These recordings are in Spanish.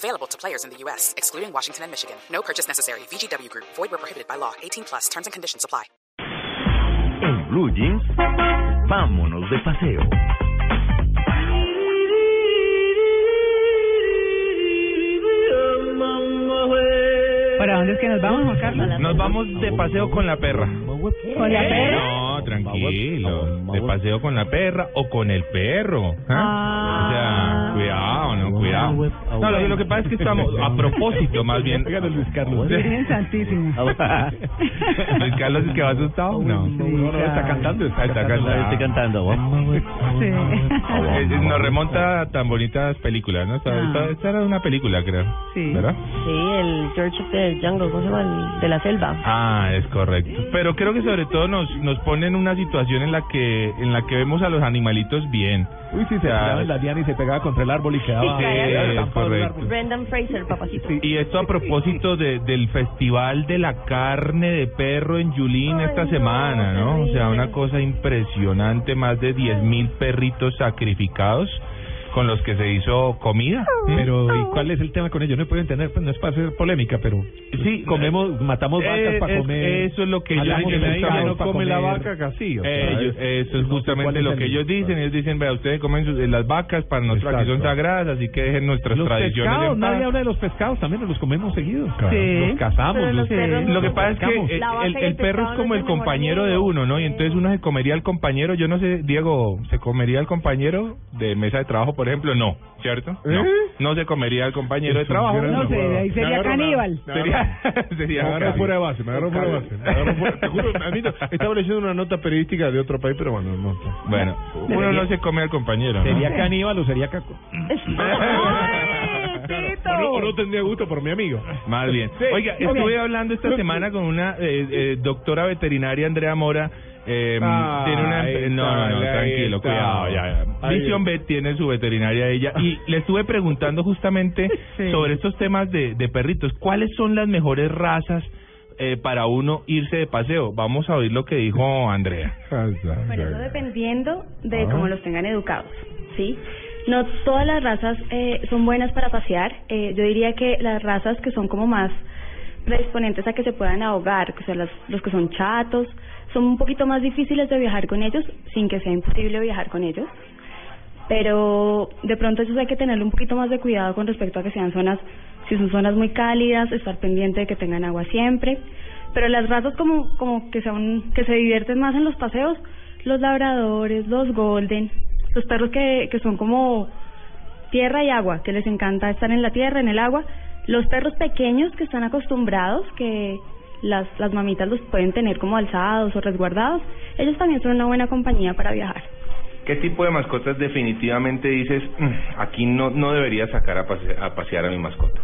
Available to players in the U.S., excluding Washington and Michigan. No purchase necessary. VGW Group. Void where prohibited by law. 18 plus. Terms and conditions apply. En Blue Jeans, vámonos de paseo. ¿Para dónde es que nos vamos, Juan Carlos? Nos vamos de paseo con la perra. ¿Con la perra? No, tranquilo. De paseo con la perra o con el perro. ¿ah? O sea, cuidado, no, cuidado. No, lo, lo que pasa es que estamos, a propósito más bien. Luis Carlos. Virgen Santísima. Luis Carlos es que va asustado. No. No, no, está cantando. Está, Está cantando. Estoy cantando. Sí. Eh, eh, Nos remonta a tan bonitas películas, ¿no? Esta, Ah. esta- esta era una película, creo. Sí. ¿Verdad? Sí, el George of the Jungle, ¿cómo se llama? El de la selva. Ah, es correcto. Pero creo que sobre todo nos nos pone en una situación en la que en la que vemos a los animalitos bien. Uy, sí, se pegaba en la diana y se pegaba contra el árbol y quedaba. Sí, correcto. árbol. Brendan Fraser, papacito. Y esto a propósito de, del Festival de la Carne de Perro en Yulín Ay, esta no, semana, ¿no? O sea, una cosa impresionante, más de 10 mil perritos sacrificados con los que se hizo comida. Pero, ¿y cuál es el tema con ello? No puedo entender, pues no es para hacer polémica, pero Sí, comemos, matamos vacas Eh, para comer. Eso es lo que ellos dicen. pa' comer. casi. o sea, Ellos, es- eso es no sé justamente cuál es lo el- que ellos dicen. Ellos dicen, vea, ustedes comen sus- las vacas, para nosotros aquí son Exacto. sagradas, así que dejen nuestras Los tradiciones pescados, en paz. nadie habla de los pescados, también nos los comemos seguidos. Sí. Los cazamos. Los- no Lo que pasa es que eh, La vaca el, el el perro es como el compañero de uno, ¿no? Y entonces uno se comería al compañero. Yo no sé, Diego, ¿se comería al compañero de mesa de trabajo, por ejemplo? No, ¿cierto? No, ¿Eh? no se comería al compañero de trabajo. No sé, ahí sería caníbal. Sería, sería Me agarró casi. fuera de base, me agarró fuera de base. Me fuera- te juro, a mí no- estaba leyendo una nota periodística de otro país, pero bueno, no. Bueno, uno no se come al compañero, ¿no? ¿Sería caníbal o sería caco? ¡Ay, O no, o no tendría gusto por mi amigo. Más bien. Oiga, estuve hablando esta semana con una eh, eh, doctora veterinaria, Andrea Mora. Eh, Ah, tiene una no, no, no, tranquilo, cuidado, ya, ya. Ahí Vision Vet tiene su veterinaria ella y le estuve preguntando justamente Sí. sobre estos temas de, de perritos. ¿Cuáles son las mejores razas eh, para uno irse de paseo? Vamos a oír lo que dijo Andrea. Bueno, eso dependiendo de Ah. cómo los tengan educados, ¿sí? No todas las razas eh, son buenas para pasear. Eh, yo diría que las razas que son como más predisponentes a que se puedan ahogar, que son las- los que son chatos, son un poquito más difíciles de viajar con ellos, sin que sea imposible viajar con ellos. Pero de pronto ellos hay que tenerle un poquito más de cuidado con respecto a que sean zonas, si son zonas muy cálidas, estar pendiente de que tengan agua siempre. Pero las razas como, como que son, que se divierten más en los paseos, los labradores, los golden, los perros que, que son como tierra y agua, que les encanta estar en la tierra, en el agua, los perros pequeños que están acostumbrados, que las, las mamitas los pueden tener como alzados o resguardados, ellos también son una buena compañía para viajar. ¿Qué tipo de mascotas definitivamente dices, "Mm, aquí no, no debería sacar a, pase- a pasear a mi mascota?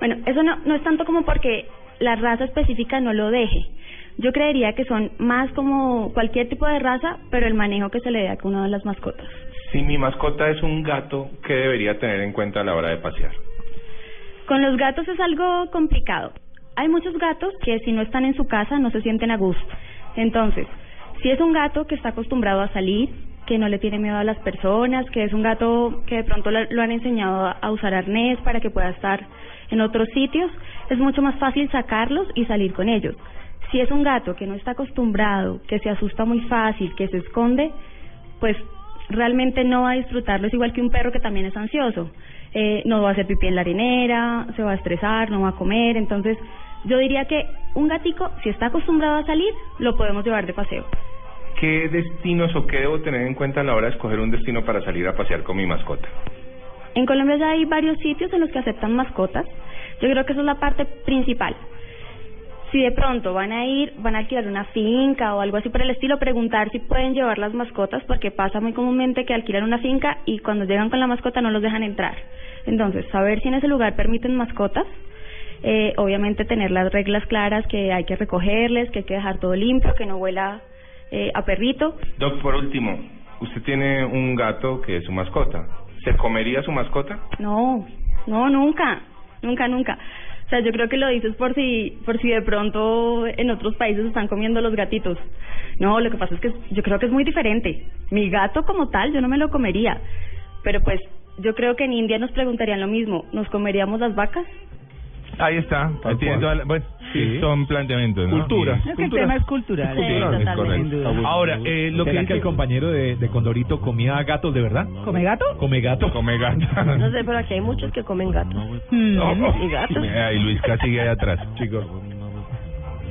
Bueno, eso no, no es tanto como porque la raza específica no lo deje. Yo creería que son más como cualquier tipo de raza, pero el manejo que se le dé a cada una de las mascotas. Si mi mascota es un gato, ¿qué debería tener en cuenta a la hora de pasear? Con los gatos es algo complicado. Hay muchos gatos que si no están en su casa no se sienten a gusto. Entonces, si es un gato que está acostumbrado a salir, que no le tiene miedo a las personas, que es un gato que de pronto lo, han enseñado a usar arnés para que pueda estar en otros sitios, es mucho más fácil sacarlos y salir con ellos. Si es un gato que no está acostumbrado, que se asusta muy fácil, que se esconde, pues realmente no va a disfrutarlo. Es igual que un perro que también es ansioso. Eh, no va a hacer pipí en la arenera, se va a estresar, no va a comer. Entonces, yo diría que un gatico, si está acostumbrado a salir, lo podemos llevar de paseo. ¿Qué destinos o qué debo tener en cuenta a la hora de escoger un destino para salir a pasear con mi mascota? En Colombia ya hay varios sitios en los que aceptan mascotas. Yo creo que esa es la parte principal. Si de pronto van a ir, van a alquilar una finca o algo así por el estilo, preguntar si pueden llevar las mascotas, porque pasa muy comúnmente que alquilan una finca y cuando llegan con la mascota no los dejan entrar. Entonces, saber si en ese lugar permiten mascotas Eh, obviamente tener las reglas claras que hay que recogerles, que hay que dejar todo limpio, que no huela eh, a perrito. Doc, por último, usted tiene un gato que es su mascota. ¿Se comería su mascota? No, no, nunca, nunca, nunca. O sea, yo creo que lo dices por si, por si de pronto en otros países están comiendo los gatitos. No, lo que pasa es que yo creo que es muy diferente. Mi gato como tal, yo no me lo comería. Pero pues, yo creo que en India nos preguntarían lo mismo. ¿Nos comeríamos las vacas? Ahí está. Tiene toda la- bueno, sí, son planteamientos, ¿no? Cultura. Es que el tema es cultural. Sí, Es totalmente. correcto. Sin duda. Ahora, eh, lo que ¿Será que el compañero de, de Condorito comía gatos de verdad? ¿Come gato? ¿Come gato? come gato. No sé, pero aquí hay muchos que comen gatos. Mm. ¿Y gatos? Ay, Luisca sigue ahí atrás, chicos.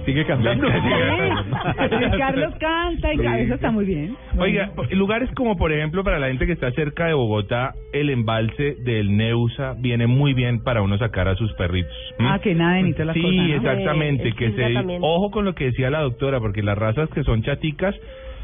Sigue cantando. Sí. Carlos canta y eso está muy bien. Oiga, lugares como por ejemplo para la gente que está cerca de Bogotá, el embalse del Neusa viene muy bien para uno sacar a sus perritos. Ah, que naden y todas las sí, cosas, ¿no? exactamente, Eh, que se ojo con lo que decía la doctora, porque las razas que son chaticas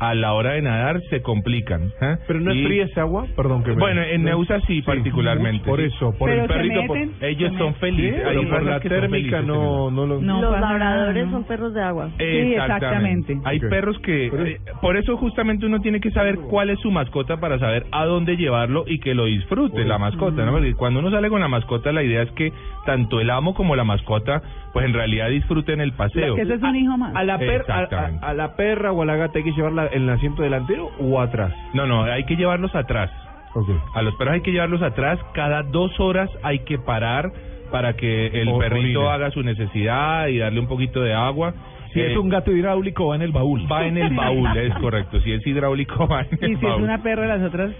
a la hora de nadar se complican. ¿eh? Pero no es Y- fría ese agua, perdón que me... Bueno, en Neusa sí, particularmente. Por eso, por Pero el perrito. por-. Ellos son felices. Pero por la térmica felices, no, no lo... No Los nada, labradores ¿no? son perros de agua. Sí, exactamente. Hay perros que... Pero- eh, por eso justamente uno tiene que saber cuál es su mascota para saber a dónde llevarlo y que lo disfrute la mascota, ¿no? Porque cuando uno sale con la mascota la idea es que tanto el amo como la mascota pues en realidad disfruten el paseo. Que eso es un hijo más. ¿A la, per- a- a la perra o a la gata hay que llevarla en el asiento delantero o atrás? No, no, hay que llevarlos atrás. Ok. A los perros hay que llevarlos atrás. Cada dos horas hay que parar para que el O- perrito orine. haga su necesidad y darle un poquito de agua. Si Eh, es un gato hidráulico, va en el baúl. Va en el baúl, es correcto. Si es hidráulico, va en el Y si es baúl. una perra, las otras.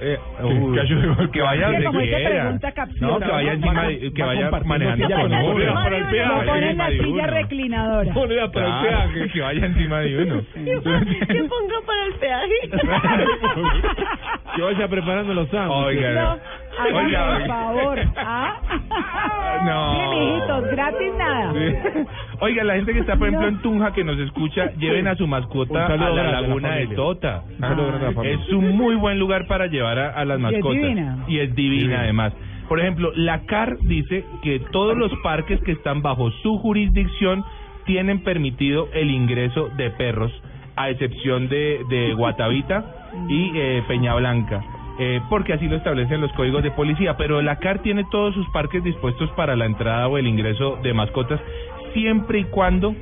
Eh, uy, que vaya donde como pregunta capciosa. No, que vaya encima, de- que Va vaya manejando con uno. Que en encima la silla reclinadora. Ponela para el peaje. que vaya encima de uno. ¿Qué pongo para el peaje? que vaya preparando los sándwiches. Oiga, No, no. Oiga, por favor. ¿Ah? No. Sí, mijitos, gratis nada. Sí. Oiga, la gente que está, por ejemplo, en Tunja, que nos escucha, lleven a su mascota a la grande a la laguna de. Tota. Un saludo grande a la familia. Es un muy buen lugar para llevar a, a las Y es mascotas. divina. Y es divina, Divina. además. Por ejemplo, la CAR dice que todos los parques que están bajo su jurisdicción tienen permitido el ingreso de perros, a excepción de, de Guatavita y eh, Peña Blanca. Eh, porque así lo establecen los códigos de policía, pero la CAR tiene todos sus parques dispuestos para la entrada o el ingreso de mascotas, siempre y cuando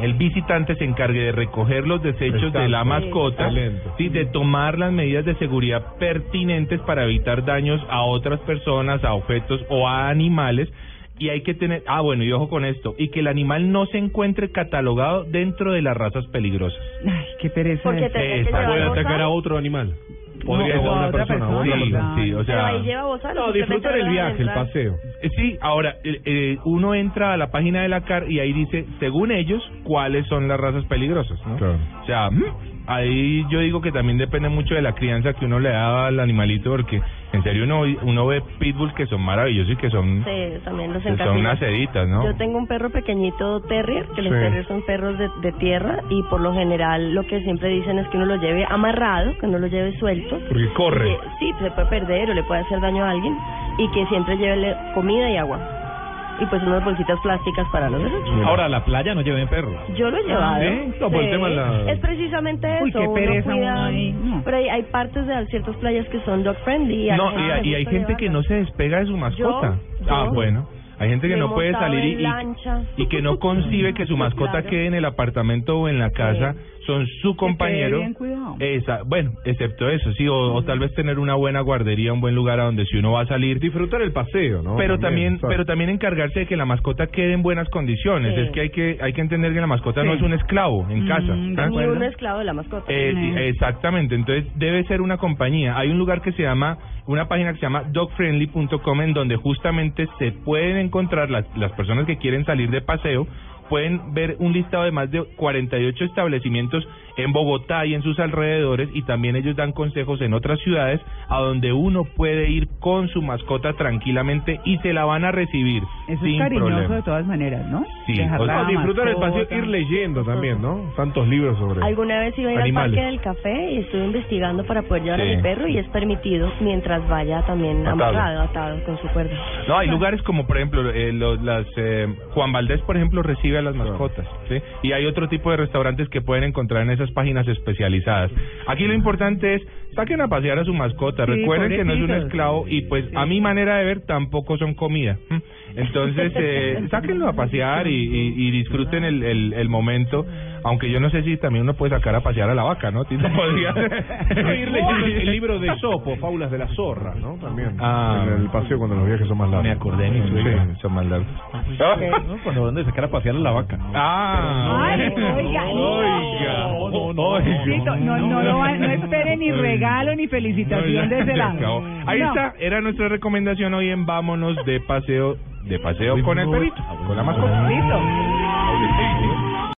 el visitante se encargue de recoger los desechos de la mascota, sí, de tomar las medidas de seguridad pertinentes para evitar daños a otras personas, a objetos o a animales. Y hay que tener, ah bueno, y ojo con esto, y que el animal no se encuentre catalogado dentro de las razas peligrosas. Ay, qué pereza. Porque llevar Puede atacar a otro animal. Podría No, a una otra persona. persona. otra Sí, persona. sí, o Pero sea, ahí lleva bozal. No, disfrutar el viaje, el paseo. Eh, Sí, ahora eh, eh, uno entra a la página de la CAR y ahí dice, según ellos, cuáles son las razas peligrosas, ¿no? Claro. O sea, mm, ahí yo digo que también depende mucho de la crianza que uno le da al animalito, porque en serio uno, uno ve pitbulls que son maravillosos y que son, Sí, también los que son unas seditas, ¿no? Yo tengo un perro pequeñito terrier, que los Sí. terriers son perros de, de tierra y por lo general lo que siempre dicen es que uno lo lleve amarrado, que no lo lleve suelto. Porque corre. Que, sí, se puede perder o le puede hacer daño a alguien y que siempre lleve comida y agua. Y pues unas bolsitas plásticas para los desechos. Ahora, a la playa no lleven perros. Yo lo he llevado. ¿sí? No, por el tema de la- Es precisamente eso. Uy, qué uno pereza cuida- uno ahí, no. Pero hay, hay partes de ciertas playas que son dog friendly. a la No, gente y, le y hay gusta gente que no se despega de su mascota. yo- ah, bueno. Hay gente que Me no puede salir y, que no concibe que su mascota Claro. quede en el apartamento o en la casa. Son su compañero. bien cuidado. Esa, bueno, excepto eso, sí, o, o tal vez tener una buena guardería, un buen lugar a donde si uno va a salir. Disfrutar el paseo, ¿no? Pero también, pero también encargarse de que la mascota quede en buenas condiciones. Sí. Es que hay que hay que entender que la mascota no es un esclavo en Mm, casa. de. Ni un esclavo de la mascota. Eh, Mm. Exactamente, entonces debe ser una compañía. Hay un lugar que se llama, una página que se llama dogfriendly.com en donde justamente se pueden encontrar las, las personas que quieren salir de paseo, pueden ver un listado de más de 48 establecimientos en Bogotá y en sus alrededores y también ellos dan consejos en otras ciudades a donde uno puede ir con su mascota tranquilamente y se la van a recibir Eso sin es cariñoso problema. de todas maneras, ¿no? Sí, o sea, disfrutar el paseo, ir leyendo también, ¿no? Tantos libros sobre Alguna vez iba a ir animales. al Parque del Café y estuve investigando para poder llevar Sí. a mi perro y es permitido mientras vaya también Atado. amarrado, atado con su cuerda. No, hay lugares como, por ejemplo, eh, los- las eh, Juan Valdés, por ejemplo, recibe a las mascotas, ¿sí? Y hay otro tipo de restaurantes que pueden encontrar en esas páginas especializadas. Aquí lo importante es, saquen a pasear a su mascota. Sí, Recuerden que no es un esclavo y, pues, a mi manera de ver, tampoco son comida. Entonces, eh, sáquenlo a pasear y, y- y disfruten el, el, el momento. Aunque yo no sé si también uno puede sacar a pasear a la vaca, ¿no? Tito podría ir leyendo el libro de Sopo, Fábulas de la Zorra, ¿no? También. Ah. en el paseo cuando los viajes son más largos. Me acordé de mi suegra. Sí. Son más largos. ¿no? Cuando van a sacar a pasear a la vaca. Ah, Ay, oiga, no. No, no, no. Tito, no, no, lo va- no espere ni regalo ni felicitación de ese Se lado. Ahí No. está, era nuestra recomendación hoy en Vámonos de paseo, de paseo con el perrito, con la mascota. Listo.